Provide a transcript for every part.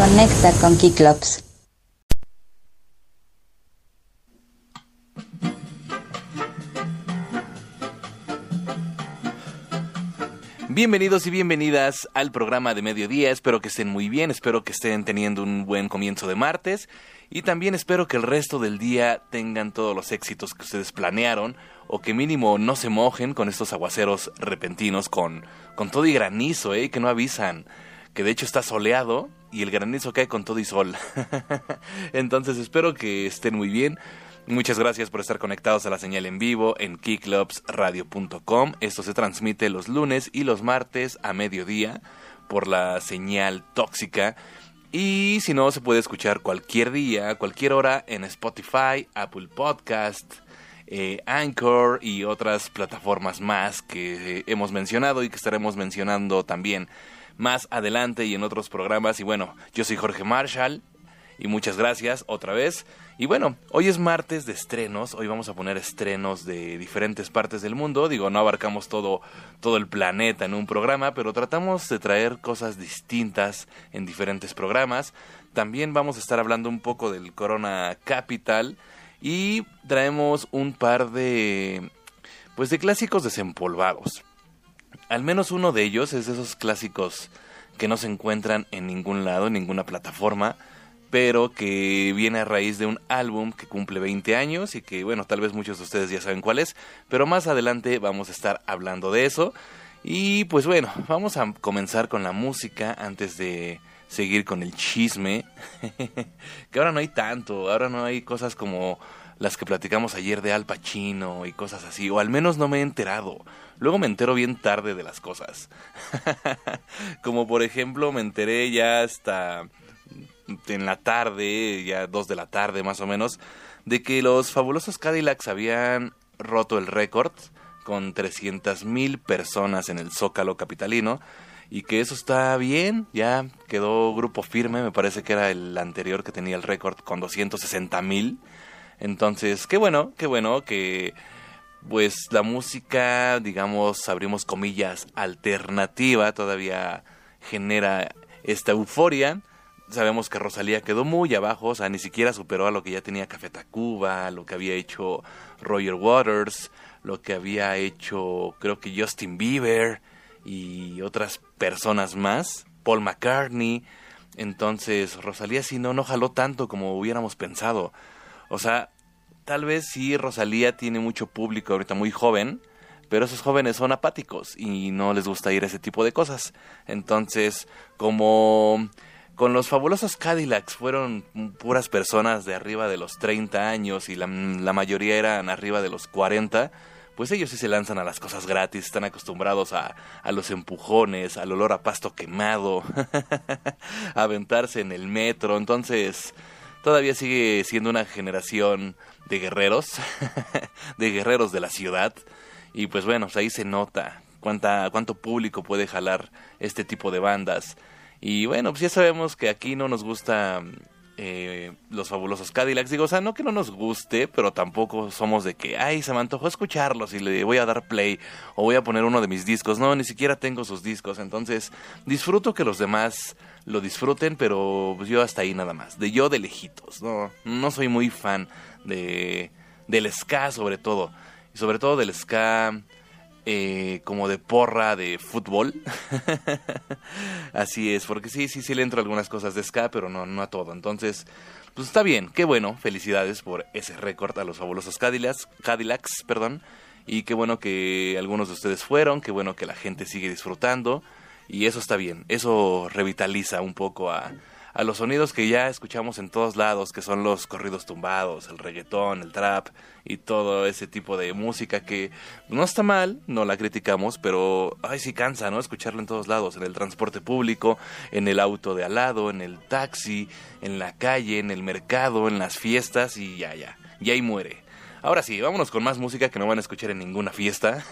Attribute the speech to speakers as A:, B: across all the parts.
A: Conecta con Kiklops.
B: Bienvenidos y bienvenidas al programa de mediodía. Espero que estén muy bien, espero que estén teniendo un buen comienzo de martes y también espero que el resto del día tengan todos los éxitos que ustedes planearon o que mínimo no se mojen con estos aguaceros repentinos con, con todo y granizo, ¿eh? que no avisan, que de hecho está soleado y el granizo cae con todo y sol. Entonces espero que estén muy bien. Muchas gracias por estar conectados a la señal en vivo en keyclubsradio.com. Esto se transmite los lunes y los martes a mediodía por la señal tóxica. Y si no, se puede escuchar cualquier día, cualquier hora en Spotify, Apple Podcast, eh, Anchor y otras plataformas más que hemos mencionado y que estaremos mencionando también más adelante y en otros programas. Y bueno, yo soy Jorge Marshall y muchas gracias otra vez. Y bueno, hoy es martes de estrenos, hoy vamos a poner estrenos de diferentes partes del mundo, digo, no abarcamos todo, todo el planeta en un programa, pero tratamos de traer cosas distintas en diferentes programas. También vamos a estar hablando un poco del Corona Capital y traemos un par de, pues de clásicos desempolvados. Al menos uno de ellos es de esos clásicos que no se encuentran en ningún lado, en ninguna plataforma pero que viene a raíz de un álbum que cumple 20 años y que, bueno, tal vez muchos de ustedes ya saben cuál es, pero más adelante vamos a estar hablando de eso. Y pues bueno, vamos a comenzar con la música antes de seguir con el chisme, que ahora no hay tanto, ahora no hay cosas como las que platicamos ayer de Al Pacino y cosas así, o al menos no me he enterado. Luego me entero bien tarde de las cosas. como por ejemplo me enteré ya hasta en la tarde, ya dos de la tarde más o menos, de que los fabulosos Cadillacs habían roto el récord con 300.000 personas en el Zócalo capitalino y que eso está bien, ya quedó grupo firme, me parece que era el anterior que tenía el récord con 260.000. Entonces, qué bueno, qué bueno que pues la música, digamos, abrimos comillas, alternativa todavía genera esta euforia sabemos que Rosalía quedó muy abajo, o sea, ni siquiera superó a lo que ya tenía Café Tacuba, lo que había hecho Roger Waters, lo que había hecho creo que Justin Bieber y otras personas más, Paul McCartney. Entonces, Rosalía sí no, no jaló tanto como hubiéramos pensado. O sea, tal vez sí Rosalía tiene mucho público ahorita muy joven, pero esos jóvenes son apáticos y no les gusta ir a ese tipo de cosas. Entonces, como con los fabulosos Cadillacs fueron puras personas de arriba de los 30 años y la, mayoría eran arriba de los 40, pues ellos sí se lanzan a las cosas gratis, están acostumbrados a, a los empujones, al olor a pasto quemado, a aventarse en el metro, entonces todavía sigue siendo una generación de guerreros, de guerreros de la ciudad, y pues bueno, ahí se nota cuánta, cuánto público puede jalar este tipo de bandas. Y bueno, pues ya sabemos que aquí no nos gusta eh, los fabulosos Cadillacs. Digo, o sea, no que no nos guste, pero tampoco somos de que, ay, se me antojó escucharlos y le voy a dar play o voy a poner uno de mis discos. No, ni siquiera tengo sus discos. Entonces, disfruto que los demás lo disfruten, pero pues yo hasta ahí nada más. De yo de lejitos. No, no soy muy fan de del ska sobre todo. Y sobre todo del ska eh, como de porra de fútbol. Así es, porque sí, sí, sí le entro algunas cosas de ska, pero no, no a todo. Entonces, pues está bien, qué bueno, felicidades por ese récord a los fabulosos Cadillacs, Cadillacs, perdón. Y qué bueno que algunos de ustedes fueron, qué bueno que la gente sigue disfrutando. Y eso está bien, eso revitaliza un poco a, a los sonidos que ya escuchamos en todos lados, que son los corridos tumbados, el reggaetón, el trap y todo ese tipo de música que no está mal, no la criticamos, pero ay sí cansa, ¿no? Escucharlo en todos lados, en el transporte público, en el auto de al lado, en el taxi, en la calle, en el mercado, en las fiestas y ya, ya, y ahí muere. Ahora sí, vámonos con más música que no van a escuchar en ninguna fiesta.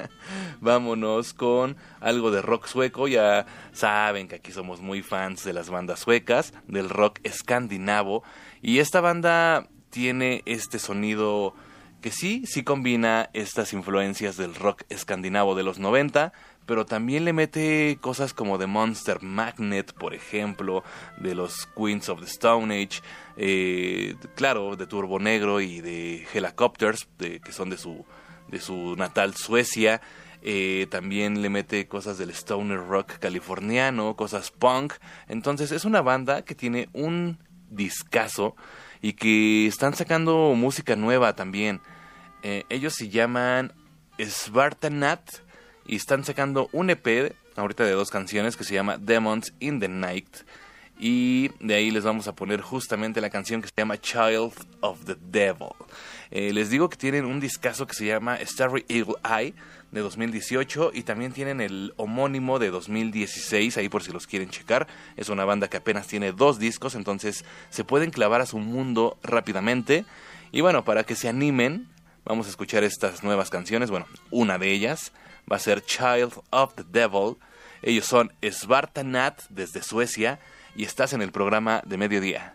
B: vámonos con algo de rock sueco. Ya saben que aquí somos muy fans de las bandas suecas, del rock escandinavo. Y esta banda tiene este sonido que sí, sí combina estas influencias del rock escandinavo de los 90, pero también le mete cosas como The Monster Magnet, por ejemplo, de los Queens of the Stone Age, eh, claro, de Turbo Negro y de Helicopters, que son de su, de su natal Suecia. Eh, también le mete cosas del stoner rock californiano, cosas punk. Entonces es una banda que tiene un discazo y que están sacando música nueva también. Eh, ellos se llaman Svartanat y están sacando un EP ahorita de dos canciones que se llama Demons in the Night. Y de ahí les vamos a poner justamente la canción que se llama Child of the Devil. Eh, les digo que tienen un discazo que se llama Starry Eagle Eye de 2018 y también tienen el homónimo de 2016, ahí por si los quieren checar. Es una banda que apenas tiene dos discos, entonces se pueden clavar a su mundo rápidamente. Y bueno, para que se animen, vamos a escuchar estas nuevas canciones. Bueno, una de ellas va a ser Child of the Devil. Ellos son Svartanat desde Suecia y estás en el programa de mediodía.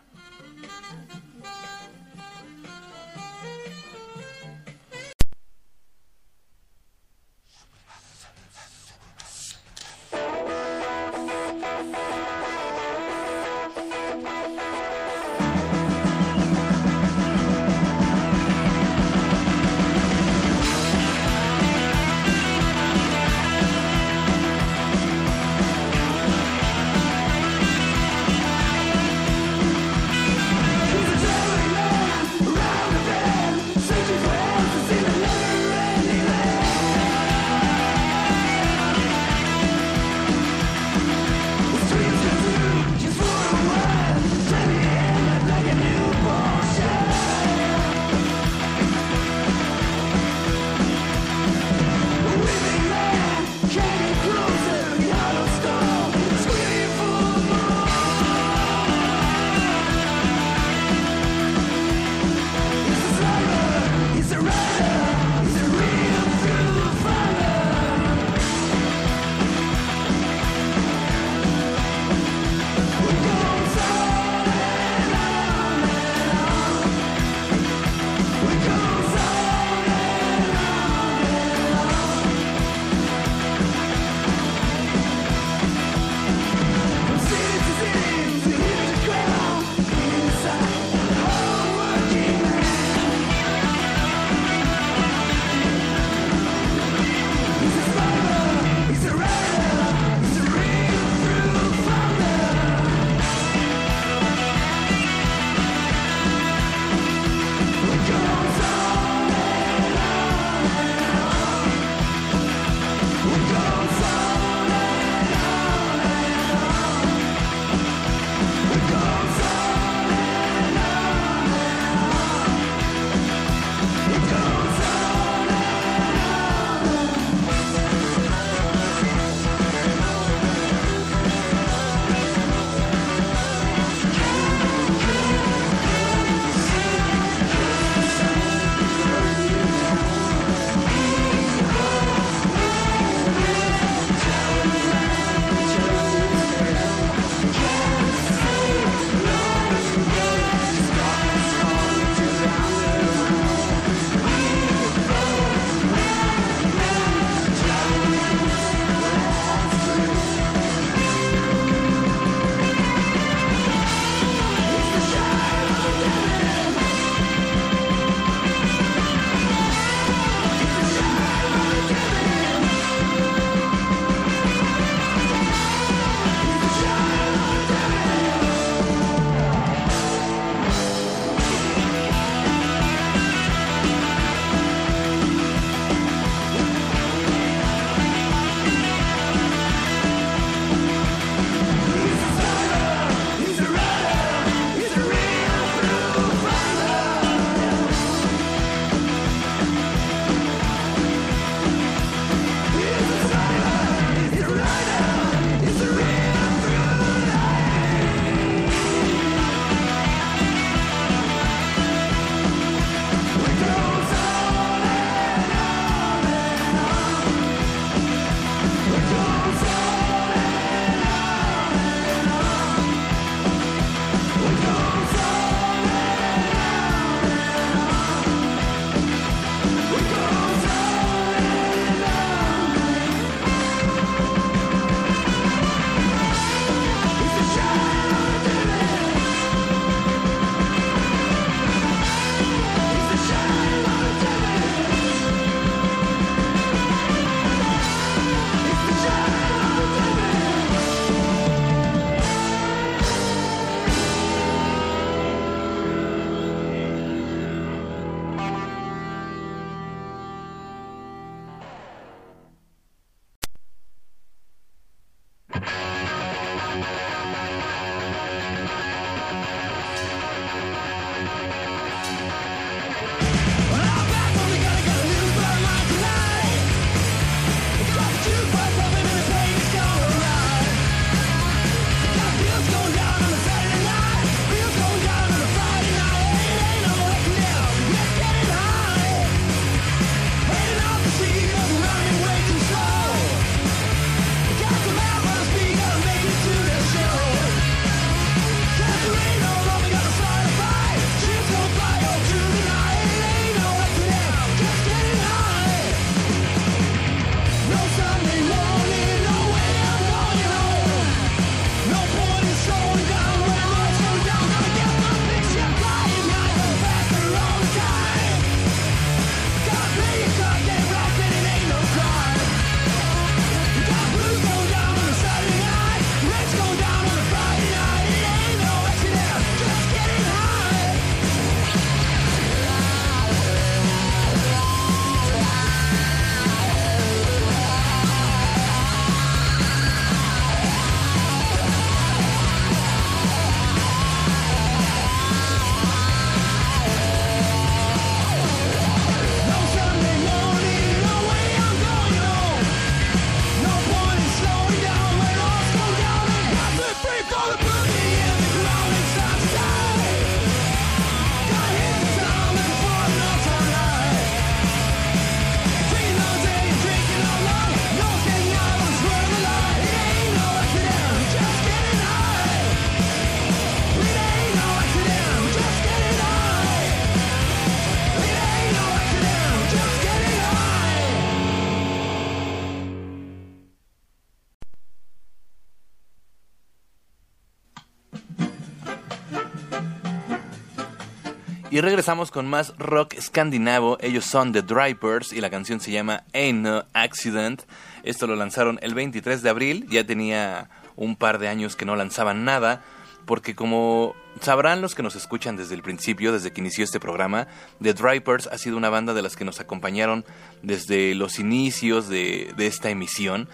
B: Y regresamos con más rock escandinavo. Ellos son The Drivers y la canción se llama Ain't No Accident. Esto lo lanzaron el 23 de abril. Ya tenía un par de años que no lanzaban nada. Porque como sabrán los que nos escuchan desde el principio, desde que inició este programa, The Drivers ha sido una banda de las que nos acompañaron desde los inicios de, de esta emisión.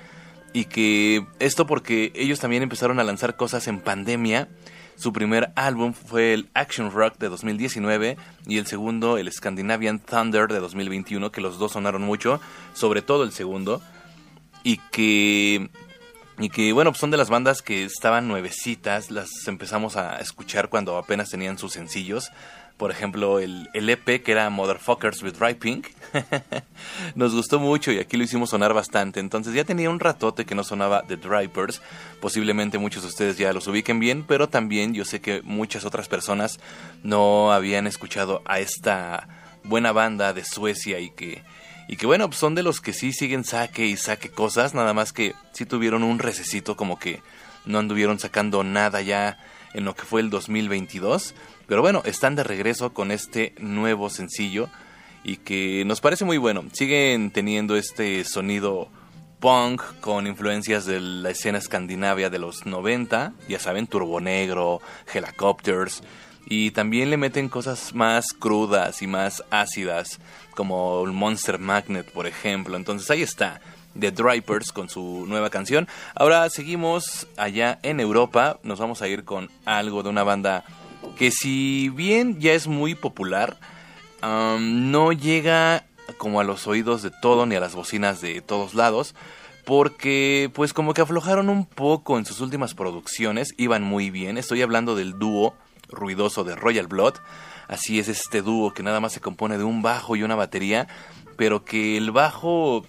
B: Y que esto porque ellos también empezaron a lanzar cosas en pandemia su primer álbum fue el Action Rock de 2019 y el segundo el Scandinavian Thunder de 2021, que los dos sonaron mucho, sobre todo el segundo, y que y que bueno, pues son de las bandas que estaban nuevecitas, las empezamos a escuchar cuando apenas tenían sus sencillos por ejemplo, el, el EP que era Motherfuckers with Pink. Nos gustó mucho y aquí lo hicimos sonar bastante. Entonces ya tenía un ratote que no sonaba The Drivers. Posiblemente muchos de ustedes ya los ubiquen bien, pero también yo sé que muchas otras personas no habían escuchado a esta buena banda de Suecia y que y que bueno, pues son de los que sí siguen saque y saque cosas, nada más que sí tuvieron un recesito como que no anduvieron sacando nada ya en lo que fue el 2022 pero bueno, están de regreso con este nuevo sencillo y que nos parece muy bueno. Siguen teniendo este sonido punk con influencias de la escena escandinavia de los 90, ya saben, Turbo Negro, Helicopters, y también le meten cosas más crudas y más ácidas, como Monster Magnet, por ejemplo. Entonces ahí está. The Drivers con su nueva canción. Ahora seguimos allá en Europa. Nos vamos a ir con algo de una banda que si bien ya es muy popular, no llega como a los oídos de todo ni a las bocinas de todos lados, porque pues como que aflojaron un poco en sus últimas producciones, iban muy bien, estoy hablando del dúo ruidoso de Royal Blood, así es este dúo que nada más se compone de un bajo y una batería, pero que el bajo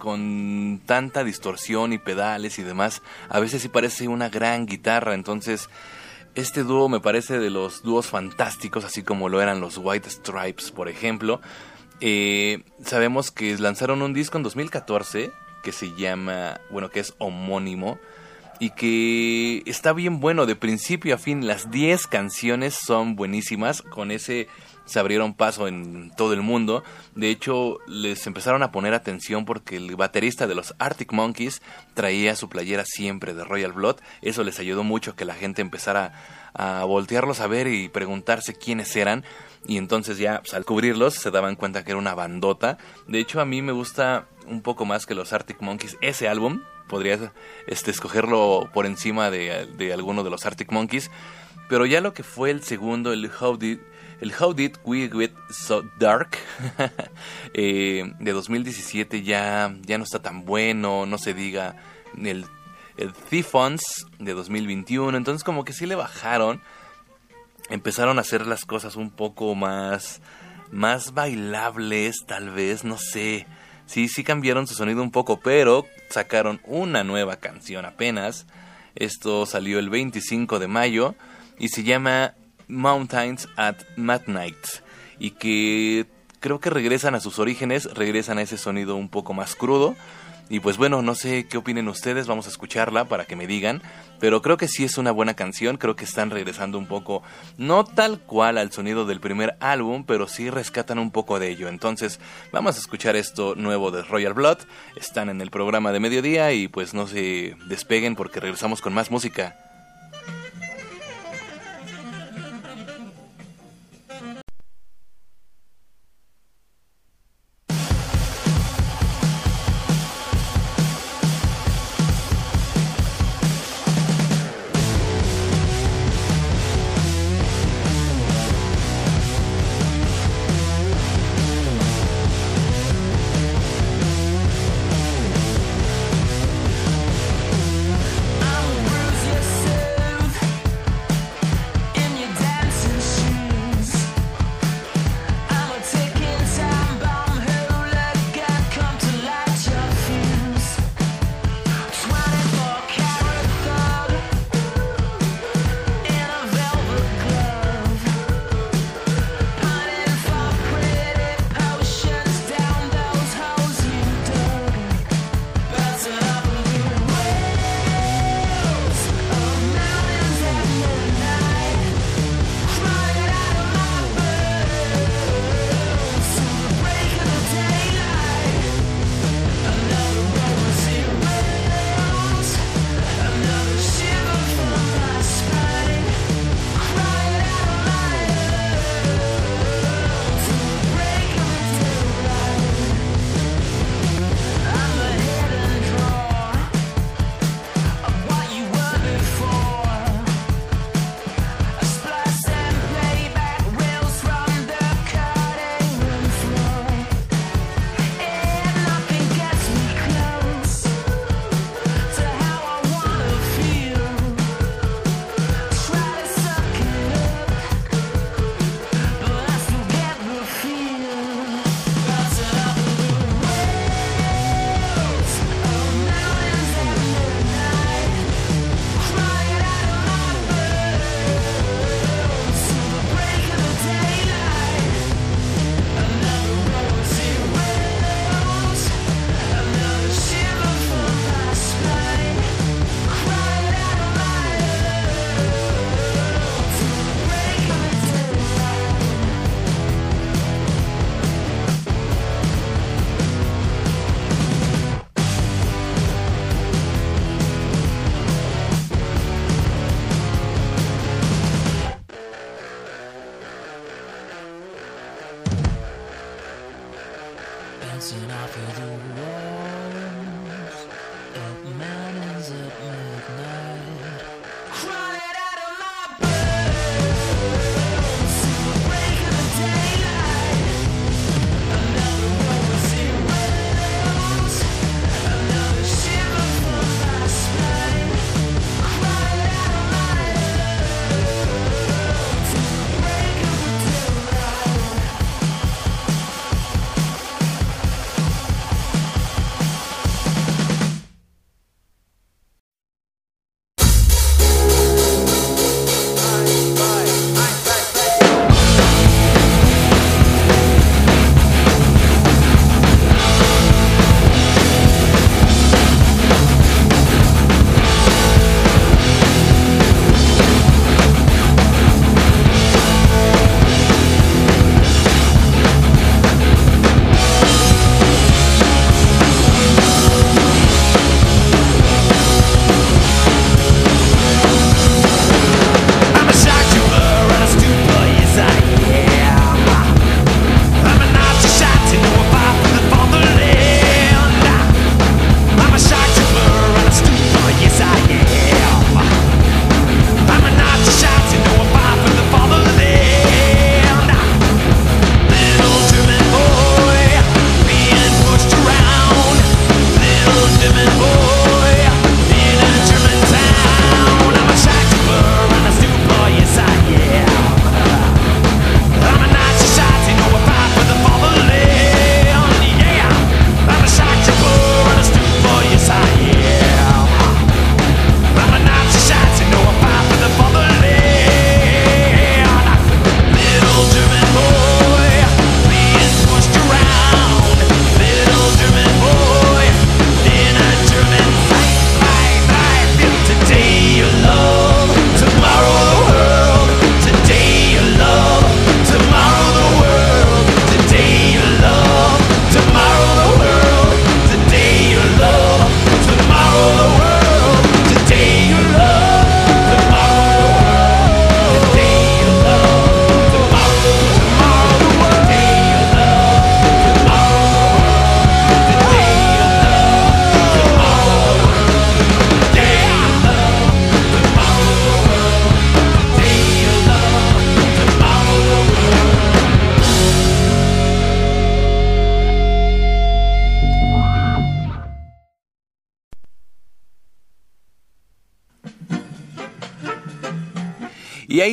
B: con tanta distorsión y pedales y demás, a veces sí parece una gran guitarra, entonces este dúo me parece de los dúos fantásticos, así como lo eran los White Stripes, por ejemplo. Eh, sabemos que lanzaron un disco en 2014 que se llama, bueno, que es homónimo y que está bien bueno de principio a fin. Las 10 canciones son buenísimas con ese se abrieron paso en todo el mundo. De hecho, les empezaron a poner atención porque el baterista de los Arctic Monkeys traía su playera siempre de Royal Blood. Eso les ayudó mucho que la gente empezara a voltearlos a ver y preguntarse quiénes eran. Y entonces ya pues, al cubrirlos se daban cuenta que era una bandota. De hecho, a mí me gusta un poco más que los Arctic Monkeys ese álbum. Podría este, escogerlo por encima de, alguno de los Arctic Monkeys. Pero ya lo que fue el segundo, el How el How Did We Get So Dark eh, de 2017 ya, ya no está tan bueno, no se diga el, el de 2021, entonces como que sí le bajaron, empezaron a hacer las cosas un poco más, más bailables tal vez, no sé. Sí, sí cambiaron su sonido un poco, pero sacaron una nueva canción apenas. Esto salió el 25 de mayo y se llama Mountains at Midnight y que creo que regresan a sus orígenes, regresan a ese sonido un poco más crudo. Y pues bueno, no sé qué opinen ustedes, vamos a escucharla para que me digan, pero creo que sí es una buena canción, creo que están regresando un poco, no tal cual al sonido del primer álbum, pero sí rescatan un poco de ello. Entonces, vamos a escuchar esto nuevo de Royal Blood, están en el programa de mediodía y pues no se despeguen porque regresamos con más música.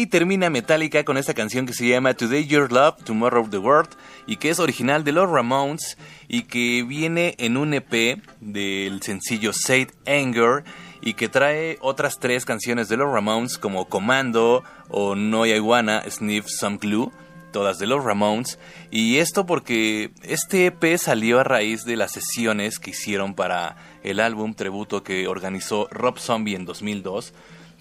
B: Termina Metallica con esta canción que se llama Today Your Love, Tomorrow the World y que es original de los Ramones y que viene en un EP del sencillo Said Anger y que trae otras tres canciones de los Ramones como Commando o No I Wanna Sniff Some Glue todas de los Ramones. Y esto porque este EP salió a raíz de las sesiones que hicieron para el álbum tributo que organizó Rob Zombie en 2002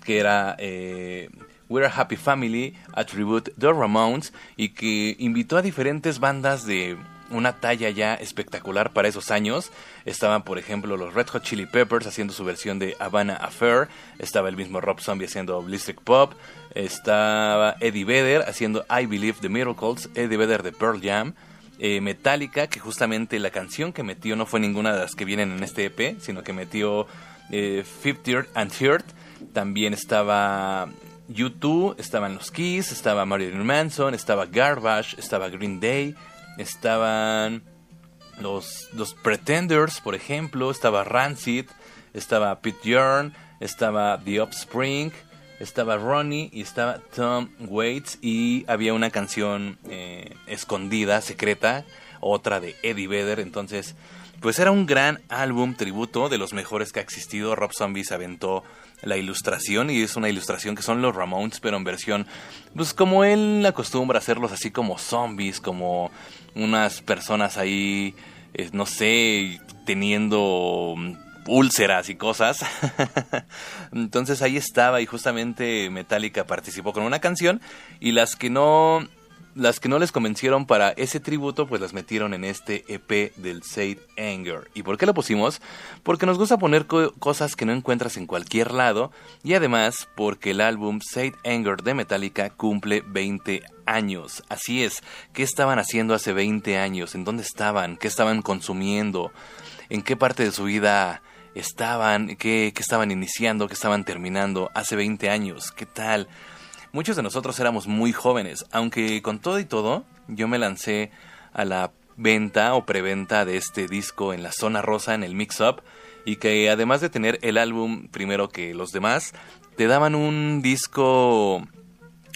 B: que era eh, We're a Happy Family, a tribute The Ramones, y que invitó a diferentes bandas de una talla ya espectacular para esos años. Estaban, por ejemplo, los Red Hot Chili Peppers haciendo su versión de Havana Affair. Estaba el mismo Rob Zombie haciendo Ballistic Pop. Estaba Eddie Vedder haciendo I Believe the Miracles. Eddie Vedder de Pearl Jam. Eh, Metallica, que justamente la canción que metió no fue ninguna de las que vienen en este EP, sino que metió eh, Fifth and Third. También estaba YouTube, estaban los Keys, estaba Marilyn Manson, estaba Garbage, estaba Green Day, estaban los, los Pretenders, por ejemplo, estaba Rancid, estaba Pete estaba The Offspring, estaba Ronnie y estaba Tom Waits y había una canción eh, escondida, secreta, otra de Eddie Vedder, entonces pues era un gran álbum tributo de los mejores que ha existido, Rob Zombie se aventó la ilustración y es una ilustración que son los Ramones, pero en versión, pues como él acostumbra hacerlos así como zombies, como unas personas ahí, eh, no sé, teniendo úlceras y cosas. Entonces ahí estaba y justamente Metallica participó con una canción y las que no las que no les convencieron para ese tributo, pues las metieron en este EP del Said Anger. ¿Y por qué lo pusimos? Porque nos gusta poner cosas que no encuentras en cualquier lado y además porque el álbum Said Anger de Metallica cumple 20 años. Así es, ¿qué estaban haciendo hace 20 años? ¿En dónde estaban? ¿Qué estaban consumiendo? ¿En qué parte de su vida estaban? ¿Qué, qué estaban iniciando? ¿Qué estaban terminando hace 20 años? ¿Qué tal? Muchos de nosotros éramos muy jóvenes, aunque con todo y todo, yo me lancé a la venta o preventa de este disco en la zona rosa en el Mix Up y que además de tener el álbum primero que los demás, te daban un disco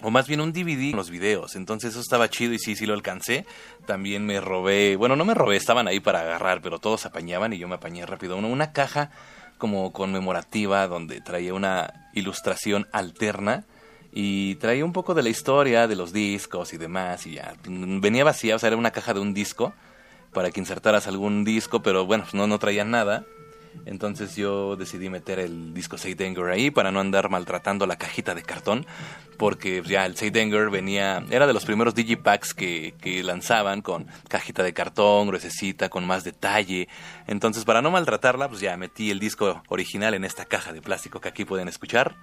B: o más bien un DVD con los videos. Entonces eso estaba chido y sí, sí lo alcancé. También me robé, bueno, no me robé, estaban ahí para agarrar, pero todos apañaban y yo me apañé rápido. Una, una caja como conmemorativa donde traía una ilustración alterna y traía un poco de la historia de los discos y demás y ya venía vacía, o sea, era una caja de un disco para que insertaras algún disco, pero bueno, no, no traía nada. Entonces yo decidí meter el disco Seidenger ahí para no andar maltratando la cajita de cartón, porque ya el Seidenger venía, era de los primeros digipacks que, que lanzaban con cajita de cartón, gruesecita, con más detalle. Entonces para no maltratarla, pues ya metí el disco original en esta caja de plástico que aquí pueden escuchar.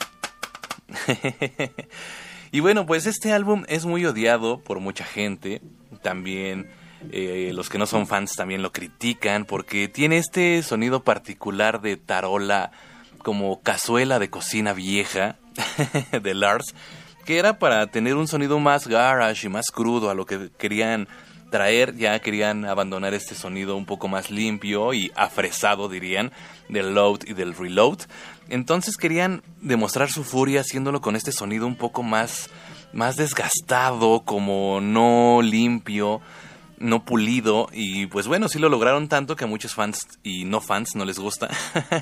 B: y bueno, pues este álbum es muy odiado por mucha gente. También eh, los que no son fans también lo critican porque tiene este sonido particular de tarola como cazuela de cocina vieja de Lars, que era para tener un sonido más garage y más crudo a lo que querían traer, ya querían abandonar este sonido un poco más limpio y afresado, dirían, del load y del reload. Entonces querían demostrar su furia haciéndolo con este sonido un poco más, más desgastado, como no limpio, no pulido. Y pues bueno, sí lo lograron tanto que a muchos fans y no fans no les gusta.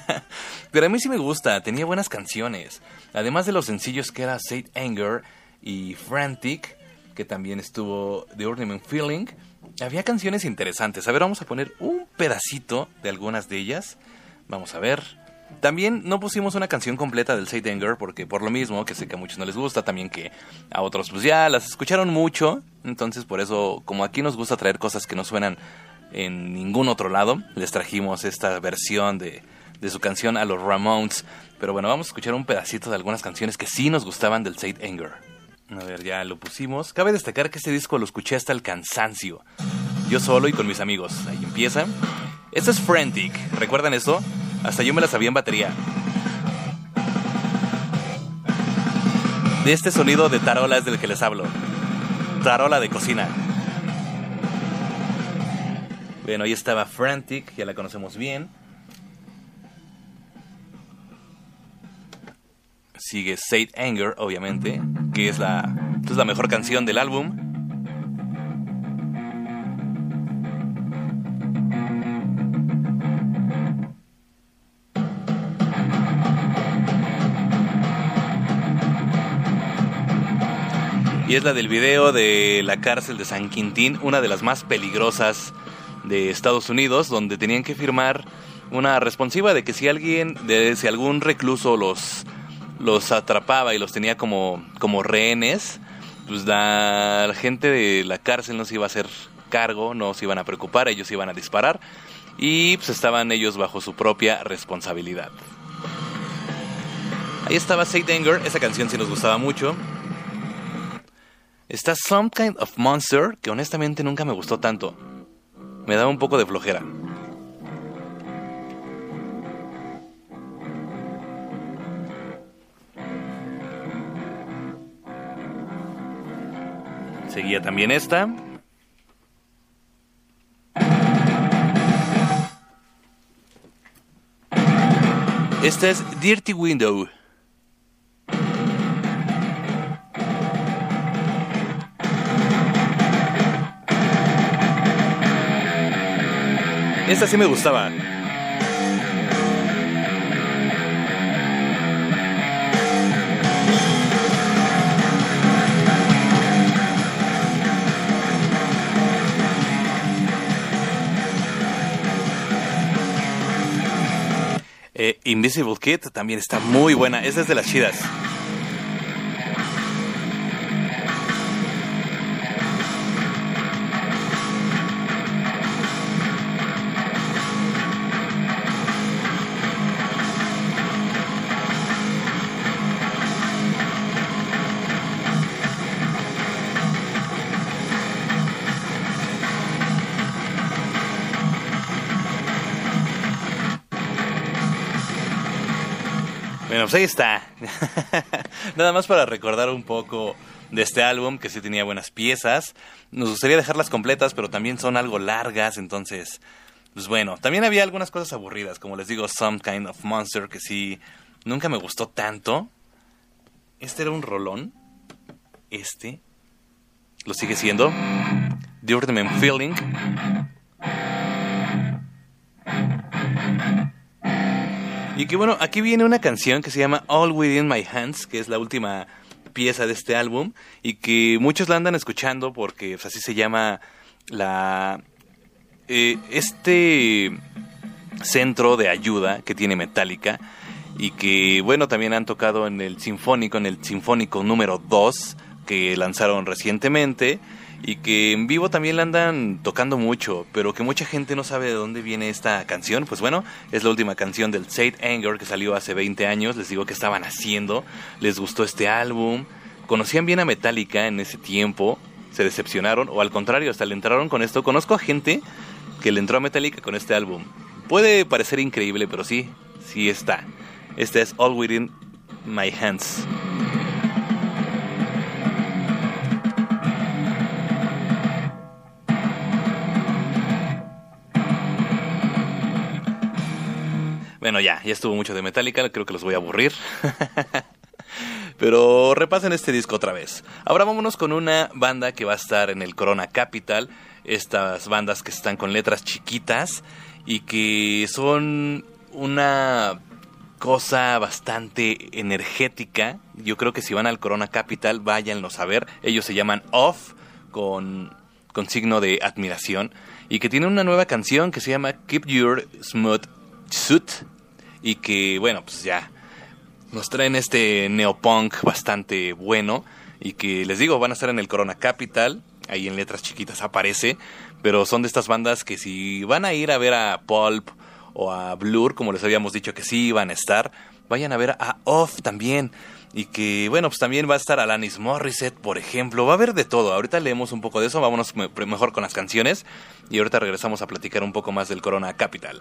B: Pero a mí sí me gusta, tenía buenas canciones. Además de los sencillos que era Said Anger y Frantic, que también estuvo The Ornament Feeling. Había canciones interesantes. A ver, vamos a poner un pedacito de algunas de ellas. Vamos a ver. También no pusimos una canción completa del Say Anger porque por lo mismo, que sé que a muchos no les gusta, también que a otros pues ya las escucharon mucho, entonces por eso como aquí nos gusta traer cosas que no suenan en ningún otro lado, les trajimos esta versión de, de su canción a los Ramones, pero bueno, vamos a escuchar un pedacito de algunas canciones que sí nos gustaban del Say Anger. A ver, ya lo pusimos. Cabe destacar que este disco lo escuché hasta el cansancio. Yo solo y con mis amigos. Ahí empieza. Esto es Frantic. ¿Recuerdan eso? Hasta yo me la sabía en batería. De este sonido de tarola es del que les hablo. Tarola de cocina. Bueno, ahí estaba Frantic, ya la conocemos bien. Sigue Saint Anger, obviamente, que es la, es la mejor canción del álbum. Y es la del video de la cárcel de San Quintín, una de las más peligrosas de Estados Unidos, donde tenían que firmar una responsiva de que si alguien, de, si algún recluso los, los atrapaba y los tenía como, como rehenes, pues la, gente de la cárcel no se iba a hacer cargo, no se iban a preocupar, ellos iban a disparar y pues estaban ellos bajo su propia responsabilidad. Ahí estaba Anger, esa canción sí nos gustaba mucho. Está Some Kind of Monster, que honestamente nunca me gustó tanto. Me daba un poco de flojera. Seguía también esta. Esta es Dirty Window. Esta sí me gustaba. Eh, Invisible Kid también está muy buena. Esa es de las chidas. Pues ahí está. Nada más para recordar un poco de este álbum, que sí tenía buenas piezas. Nos gustaría dejarlas completas, pero también son algo largas, entonces, pues bueno. También había algunas cosas aburridas, como les digo, Some Kind of Monster, que sí, nunca me gustó tanto. Este era un rolón. Este. Lo sigue siendo. The Ultimate Feeling. Y que bueno, aquí viene una canción que se llama All Within My Hands, que es la última pieza de este álbum y que muchos la andan escuchando porque pues, así se llama la eh, este centro de ayuda que tiene Metallica y que bueno también han tocado en el sinfónico en el sinfónico número 2 que lanzaron recientemente y que en vivo también la andan tocando mucho, pero que mucha gente no sabe de dónde viene esta canción. Pues bueno, es la última canción del Saint Anger que salió hace 20 años. Les digo que estaban haciendo, les gustó este álbum, conocían bien a Metallica en ese tiempo, se decepcionaron o al contrario, hasta le entraron con esto. Conozco a gente que le entró a Metallica con este álbum. Puede parecer increíble, pero sí, sí está. Este es All Within My Hands. Bueno, ya, ya estuvo mucho de Metallica, creo que los voy a aburrir. Pero repasen este disco otra vez. Ahora vámonos con una banda que va a estar en el Corona Capital. Estas bandas que están con letras chiquitas y que son una cosa bastante energética. Yo creo que si van al Corona Capital, váyanlo a ver. Ellos se llaman Off con, con signo de admiración. Y que tiene una nueva canción que se llama Keep Your Smooth Suit y que, bueno, pues ya nos traen este neopunk bastante bueno y que les digo, van a estar en el Corona Capital, ahí en letras chiquitas aparece, pero son de estas bandas que si van a ir a ver a Pulp o a Blur, como les habíamos dicho que sí iban a estar, vayan a ver a Off también. Y que, bueno, pues también va a estar Alanis Morissette, por ejemplo. Va a haber de todo. Ahorita leemos un poco de eso. Vámonos mejor con las canciones. Y ahorita regresamos a platicar un poco más del Corona Capital.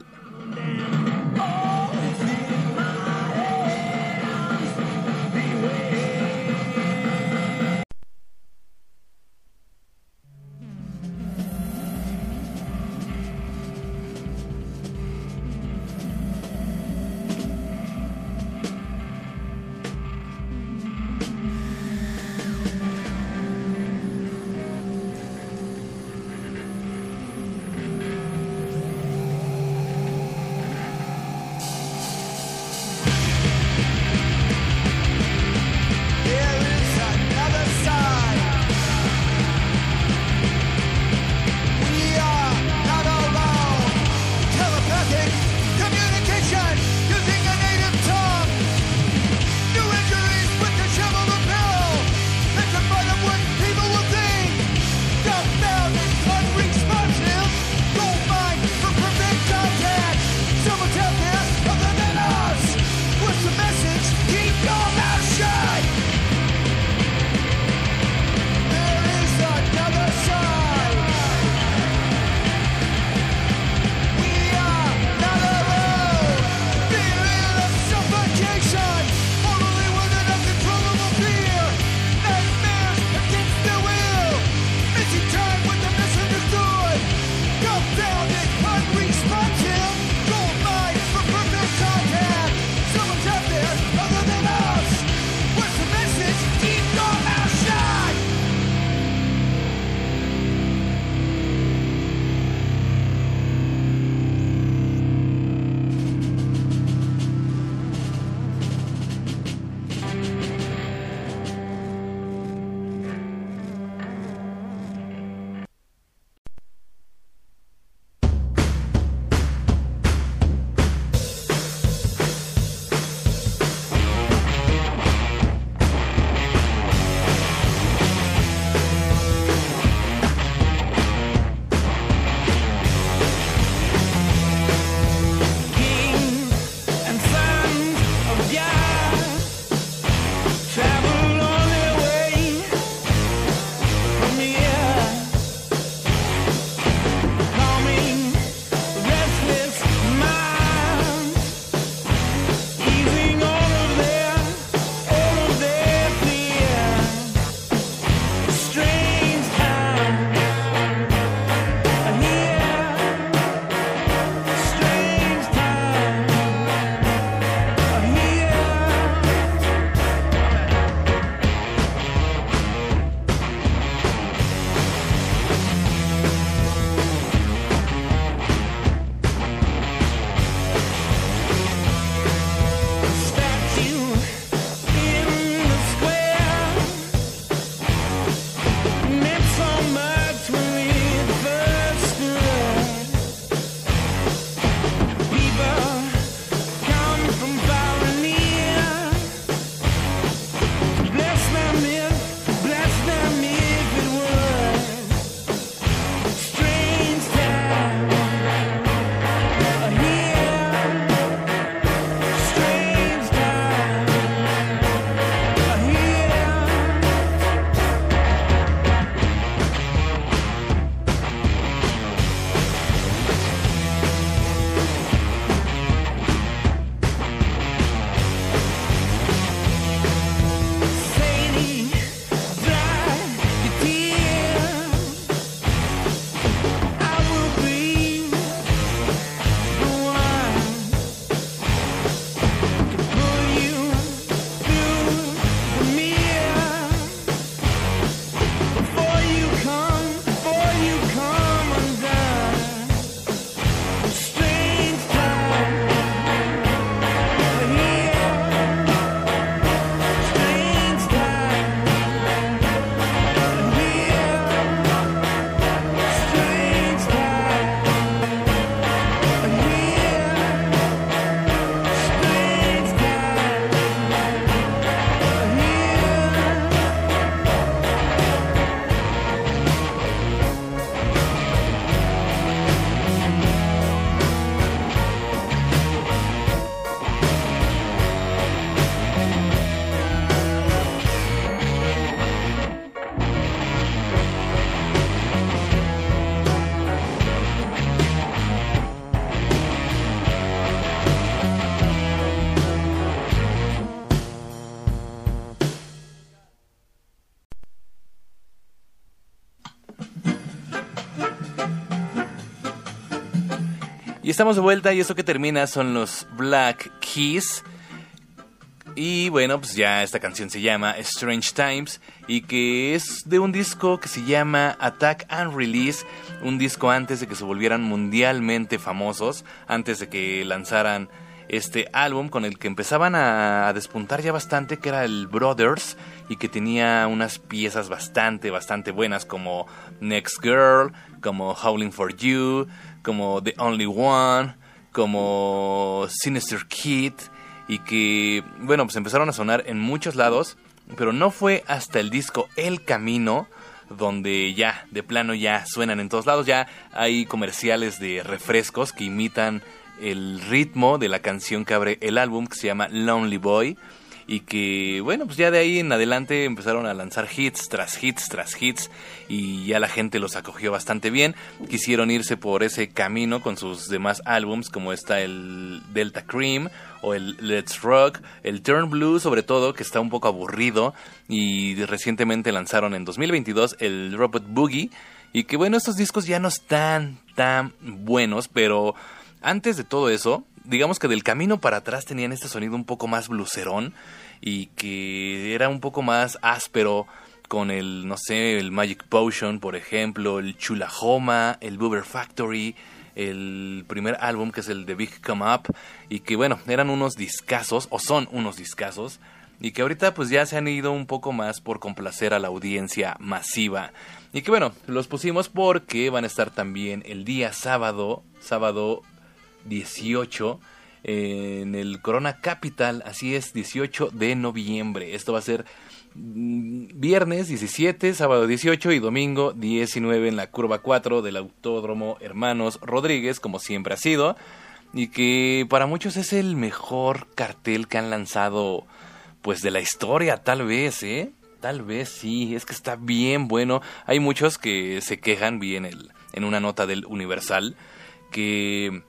B: message, keep your mouth estamos de vuelta y esto que termina son los Black Keys. Y bueno, pues ya esta canción se llama Strange Times y que es de un disco que se llama Attack and Release, un disco antes de que se volvieran mundialmente famosos, antes de que lanzaran este álbum con el que empezaban a, despuntar ya bastante, que era el Brothers, y que tenía unas piezas bastante, bastante buenas como Next Girl, como Howling for You, como The Only One, como Sinister Kid, y que, bueno, pues empezaron a sonar en muchos lados, pero no fue hasta el disco El Camino, donde ya, de plano ya suenan en todos lados, ya hay comerciales de refrescos que imitan el ritmo de la canción que abre el álbum que se llama Lonely Boy y que bueno pues ya de ahí en adelante empezaron a lanzar hits tras hits tras hits y ya la gente los acogió bastante bien. Quisieron irse por ese camino con sus demás álbums como está el Delta Cream o el Let's Rock el Turn Blue sobre todo que está un poco aburrido y recientemente lanzaron en 2022 el Robot Boogie. Y que bueno estos discos ya no están tan buenos pero antes de todo eso, digamos que del camino para atrás tenían este sonido un poco más blucerón y que era un poco más áspero con el, no sé, el Magic Potion, por ejemplo, el Chulahoma, el Boober Factory, el primer álbum que es el The Big Come Up y que bueno, eran unos discazos o son unos discazos y que ahorita pues ya se han ido un poco más por complacer a la audiencia masiva. Y que bueno, los pusimos porque van a estar también el día sábado, sábado 18 en el Corona Capital, así es, 18 de noviembre. Esto va a ser mm, viernes 17, sábado 18 y domingo 19 en la curva 4 del Autódromo Hermanos Rodríguez, como siempre ha sido, y que para muchos es el mejor cartel que han lanzado pues de la historia, tal vez, ¿eh? Tal vez sí, es que está bien bueno. Hay muchos que se quejan, bien el, en una nota del Universal, que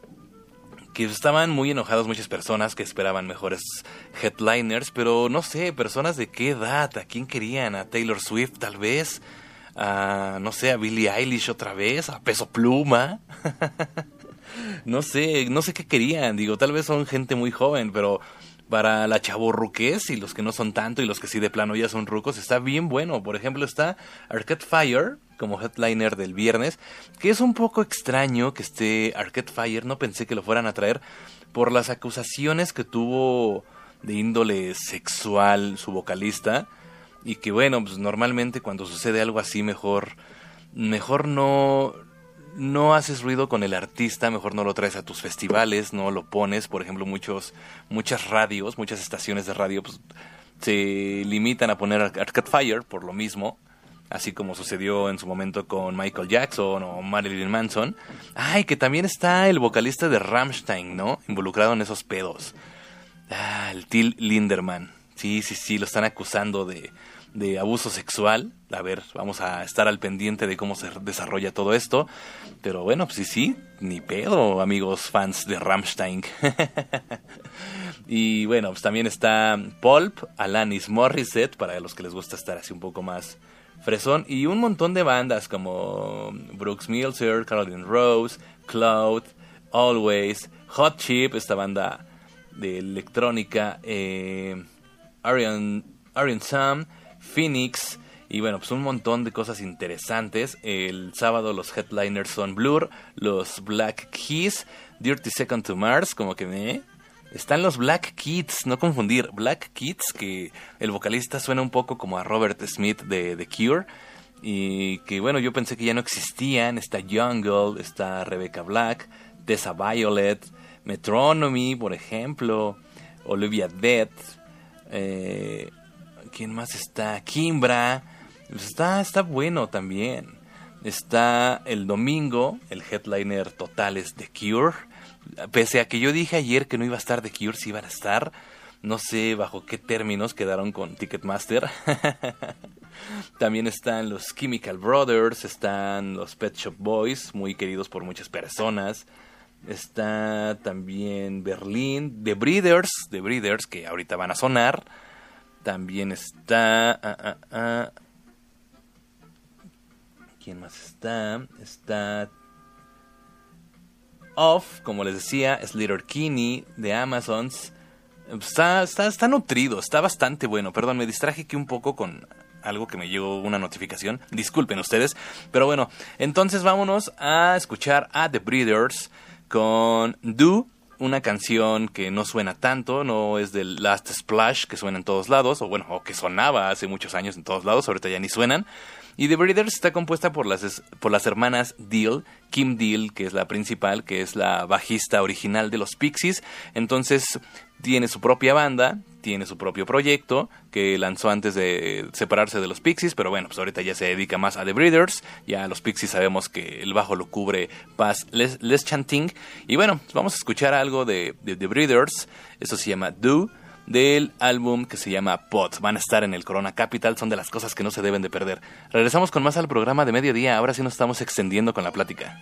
B: que estaban muy enojados muchas personas que esperaban mejores headliners, pero no sé, personas de qué edad, a quién querían, a Taylor Swift tal vez, a no sé, a Billie Eilish otra vez, a Peso Pluma. no sé, no sé qué querían, digo, tal vez son gente muy joven, pero para la chavorruquez y los que no son tanto y los que sí de plano ya son rucos, está bien bueno. Por ejemplo, está Arcade Fire como headliner del viernes, que es un poco extraño que esté Arcade Fire, no pensé que lo fueran a traer por las acusaciones que tuvo de índole sexual su vocalista y que bueno, pues normalmente cuando sucede algo así mejor mejor no no haces ruido con el artista, mejor no lo traes a tus festivales, no lo pones, por ejemplo, muchos muchas radios, muchas estaciones de radio pues, se limitan a poner Arcade Fire por lo mismo, así como sucedió en su momento con Michael Jackson o Marilyn Manson. Ay, que también está el vocalista de Rammstein, ¿no? Involucrado en esos pedos. Ah, el Till Linderman. Sí, sí, sí, lo están acusando de, de abuso sexual. A ver, vamos a estar al pendiente de cómo se desarrolla todo esto. Pero bueno, pues sí, sí, ni pedo, amigos fans de Rammstein. y bueno, pues también está Pulp, Alanis Morissette, para los que les gusta estar así un poco más fresón. Y un montón de bandas como Brooks Milser, Caroline Rose, Cloud, Always, Hot Chip, esta banda de electrónica, eh, Arian, Arian Sam, Phoenix y bueno, pues un montón de cosas interesantes. El sábado los headliners son Blur, los Black Keys, Dirty Second to Mars, como que me... Están los Black Kids, no confundir. Black Kids, que el vocalista suena un poco como a Robert Smith de The Cure. Y que bueno, yo pensé que ya no existían. Está Jungle, está Rebecca Black, Tessa Violet, Metronomy, por ejemplo, Olivia Death. Eh, ¿Quién más está? Kimbra. Pues está, está bueno también. Está el domingo, el headliner total es The Cure. Pese a que yo dije ayer que no iba a estar The Cure, si iban a estar. No sé bajo qué términos quedaron con Ticketmaster. También están los Chemical Brothers, están los Pet Shop Boys, muy queridos por muchas personas. Está también Berlín, The Breeders, The Breeders, que ahorita van a sonar. También está... Ah, ah, ah. ¿Quién más está? Está... Off, como les decía, Slater Kinney de Amazons. Está, está, está nutrido, está bastante bueno. Perdón, me distraje aquí un poco con algo que me llegó una notificación. Disculpen ustedes. Pero bueno, entonces vámonos a escuchar a The Breeders con Do una canción que no suena tanto, no es del Last Splash que suena en todos lados, o bueno, o que sonaba hace muchos años en todos lados, ahorita ya ni suenan. Y The Breeders está compuesta por las, por las hermanas Deal, Kim Deal, que es la principal, que es la bajista original de los Pixies. Entonces tiene su propia banda, tiene su propio proyecto que lanzó antes de separarse de los Pixies, pero bueno, pues ahorita ya se dedica más a The Breeders, ya los Pixies sabemos que el bajo lo cubre Paz Les, Les Chanting, y bueno, pues vamos a escuchar algo de, de The Breeders, esto se llama Do, del álbum que se llama Pot. Van a estar en el Corona Capital, son de las cosas que no se deben de perder. Regresamos con más al programa de mediodía, ahora sí nos estamos extendiendo con la plática.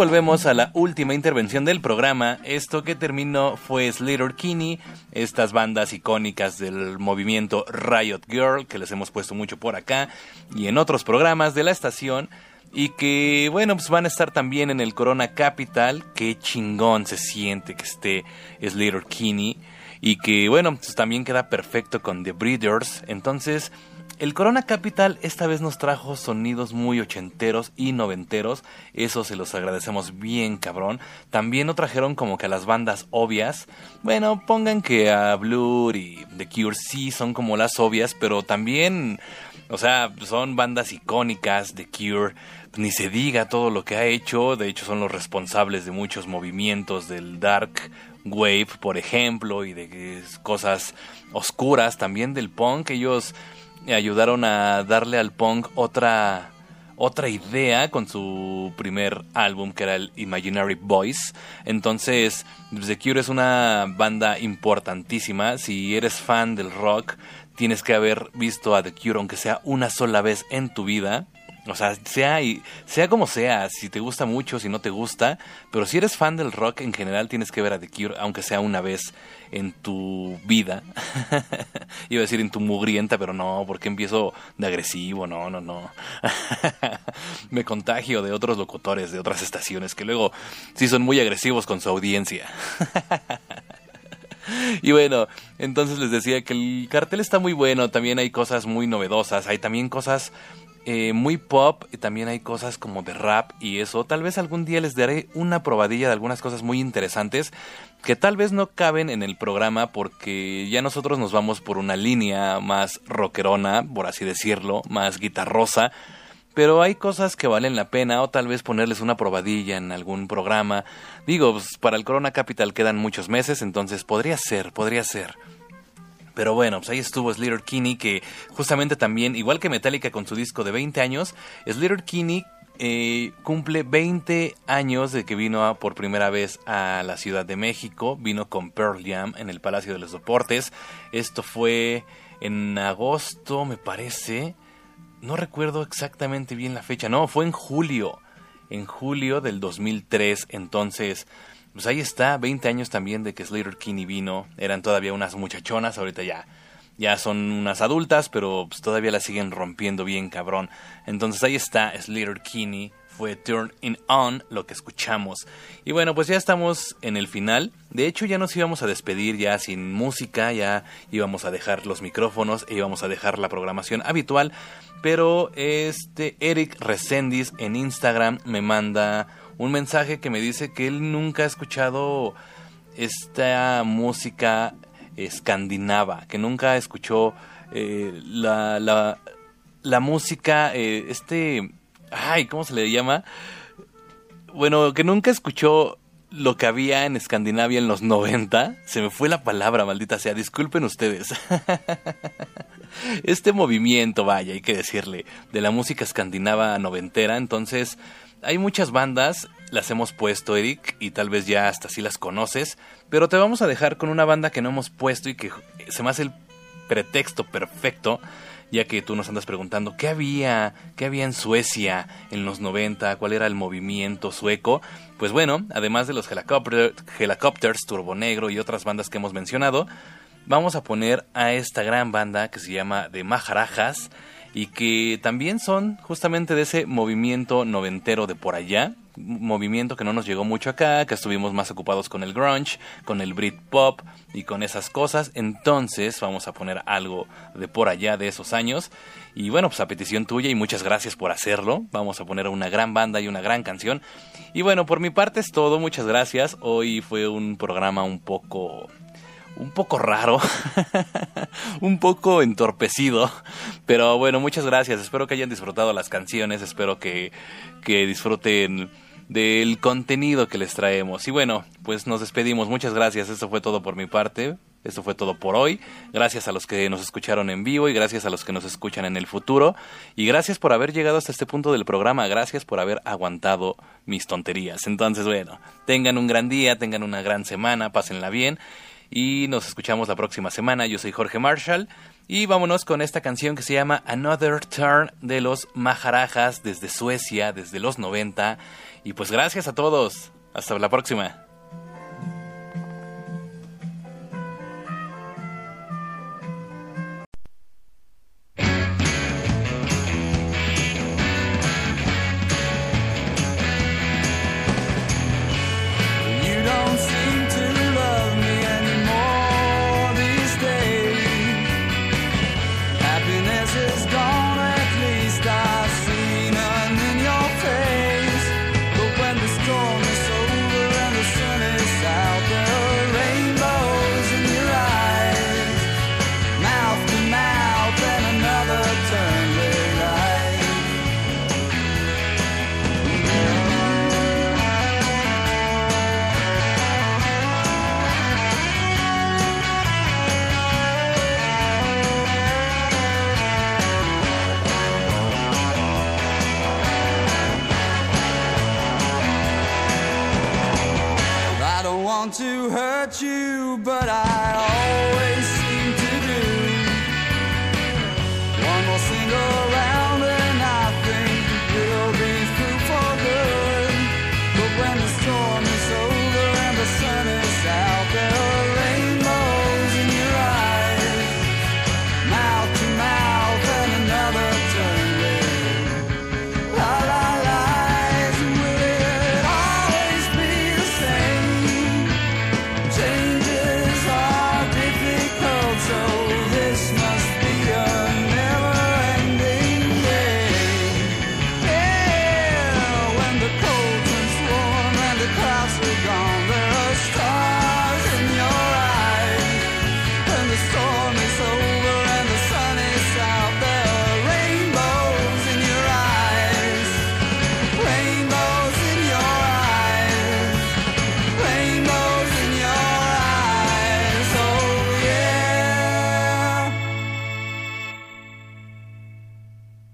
B: Volvemos a la última intervención del programa. Esto que terminó fue Slater Kinney, estas bandas icónicas del movimiento Riot Girl, que les hemos puesto mucho por acá y en otros programas de la estación. Y que, bueno, pues van a estar también en el Corona Capital. Qué chingón se siente que esté Slater Kinney. Y que, bueno, pues también queda perfecto con The Breeders. Entonces, el Corona Capital esta vez nos trajo sonidos muy ochenteros y noventeros, eso se los agradecemos bien cabrón. También nos trajeron como que a las bandas obvias. Bueno, pongan que a Blur y The Cure sí son como las obvias, pero también, o sea, son bandas icónicas, The Cure, ni se diga todo lo que ha hecho, de hecho son los responsables de muchos movimientos del Dark Wave, por ejemplo, y de cosas oscuras también del punk, ellos ayudaron a darle al punk otra otra idea con su primer álbum que era el Imaginary Voice. Entonces, The Cure es una banda importantísima. Si eres fan del rock, tienes que haber visto a The Cure aunque sea una sola vez en tu vida. O sea, sea, sea como sea, si te gusta mucho, si no te gusta, pero si eres fan del rock en general tienes que ver a The Cure, aunque sea una vez en tu vida. Iba a decir en tu mugrienta, pero no, porque empiezo de agresivo, no, no, no. Me contagio de otros locutores de otras estaciones que luego sí son muy agresivos con su audiencia. Y bueno, entonces les decía que el cartel está muy bueno, también hay cosas muy novedosas, hay también cosas eh, muy pop y también hay cosas como de rap y eso. Tal vez algún día les daré una probadilla de algunas cosas muy interesantes que tal vez no caben en el programa porque ya nosotros nos vamos por una línea más rockerona, por así decirlo, más guitarrosa. Pero hay cosas que valen la pena o tal vez ponerles una probadilla en algún programa. Digo, pues, para el Corona Capital quedan muchos meses, entonces podría ser, podría ser. Pero bueno, pues ahí estuvo Slater Kinney, que justamente también, igual que Metallica con su disco de 20 años, Slater Kinney eh, cumple 20 años de que vino por primera vez a la Ciudad de México, vino con Pearl Jam en el Palacio de los Deportes. Esto fue en agosto, me parece. No recuerdo exactamente bien la fecha, no, fue en julio, en julio del 2003, entonces pues ahí está, 20 años también de que Slater Kinney vino, eran todavía unas muchachonas, ahorita ya ya son unas adultas, pero pues, todavía la siguen rompiendo bien cabrón. Entonces ahí está Slater Kinney, fue Turn In On lo que escuchamos. Y bueno, pues ya estamos en el final. De hecho, ya nos íbamos a despedir ya sin música, ya íbamos a dejar los micrófonos e íbamos a dejar la programación habitual. Pero este Eric Resendiz en Instagram me manda un mensaje que me dice que él nunca ha escuchado esta música escandinava, que nunca escuchó eh, la, la, música, eh, este, ay, ¿cómo se le llama? Bueno, que nunca escuchó lo que había en Escandinavia en los 90. Se me fue la palabra, maldita sea, disculpen ustedes. este movimiento, vaya, hay que decirle, de la música escandinava noventera, entonces hay muchas bandas, las hemos puesto, Eric, y tal vez ya hasta sí las conoces, pero te vamos a dejar con una banda que no hemos puesto y que se me hace el pretexto perfecto, ya que tú nos andas preguntando qué había, qué había en Suecia en los 90, cuál era el movimiento sueco. Pues bueno, además de los Helicopters, Turbo Negro y otras bandas que hemos mencionado, vamos a poner a esta gran banda que se llama The Maharajas y que también son justamente de ese movimiento noventero de por allá, movimiento que no nos llegó mucho acá, que estuvimos más ocupados con el grunge, con el Britpop y con esas cosas, entonces vamos a poner algo de por allá de esos años. Y bueno, pues a petición tuya y muchas gracias por hacerlo, vamos a poner una gran banda y una gran canción. Y bueno, por mi parte es todo, muchas gracias, hoy fue un programa un poco un poco raro, un poco entorpecido, pero bueno, muchas gracias, espero que hayan disfrutado las canciones, espero que, que disfruten del contenido que les traemos. Y bueno, pues nos despedimos, muchas gracias, esto fue todo por mi parte, esto fue todo por hoy. Gracias a los que nos escucharon en vivo y gracias a los que nos escuchan en el futuro. Y gracias por haber llegado hasta este punto del programa. Gracias por haber aguantado mis tonterías. Entonces, bueno, tengan un gran día, tengan una gran semana, pásenla bien.
C: Y nos escuchamos la próxima semana. Yo soy Jorge Marshall y vámonos con esta canción que se llama Another Turn de los Maharajas desde Suecia, desde los 90. Y pues gracias a todos. Hasta la próxima.